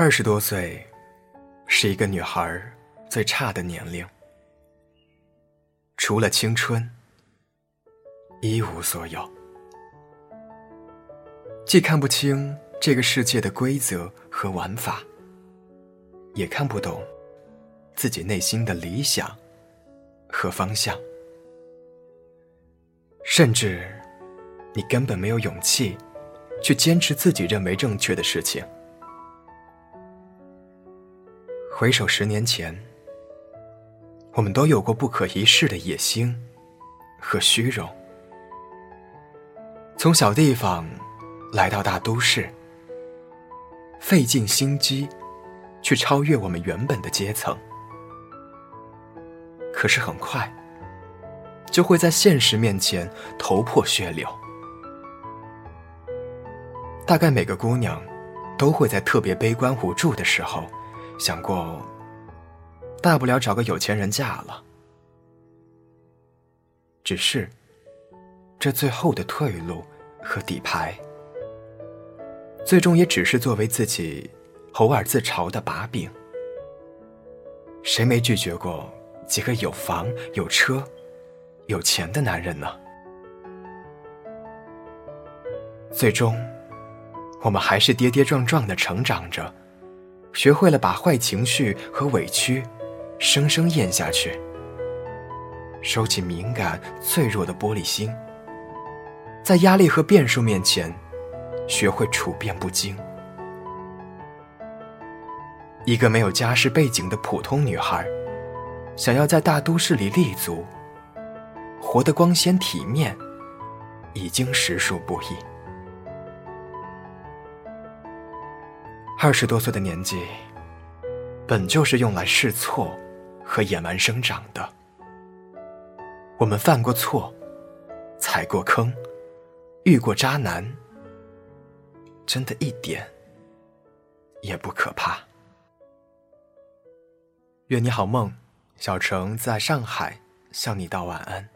二十多岁，是一个女孩最差的年龄。除了青春，一无所有。既看不清这个世界的规则和玩法，也看不懂自己内心的理想和方向，甚至你根本没有勇气去坚持自己认为正确的事情。回首十年前，我们都有过不可一世的野心和虚荣，从小地方来到大都市，费尽心机去超越我们原本的阶层。可是很快，就会在现实面前头破血流。大概每个姑娘都会在特别悲观无助的时候。想过，大不了找个有钱人嫁了。只是，这最后的退路和底牌，最终也只是作为自己偶尔自嘲的把柄。谁没拒绝过几个有房有车、有钱的男人呢？最终，我们还是跌跌撞撞的成长着。学会了把坏情绪和委屈生生咽下去，收起敏感脆弱的玻璃心，在压力和变数面前，学会处变不惊。一个没有家世背景的普通女孩，想要在大都市里立足，活得光鲜体面，已经实属不易。二十多岁的年纪，本就是用来试错和野蛮生长的。我们犯过错，踩过坑，遇过渣男，真的一点也不可怕。愿你好梦，小程在上海向你道晚安。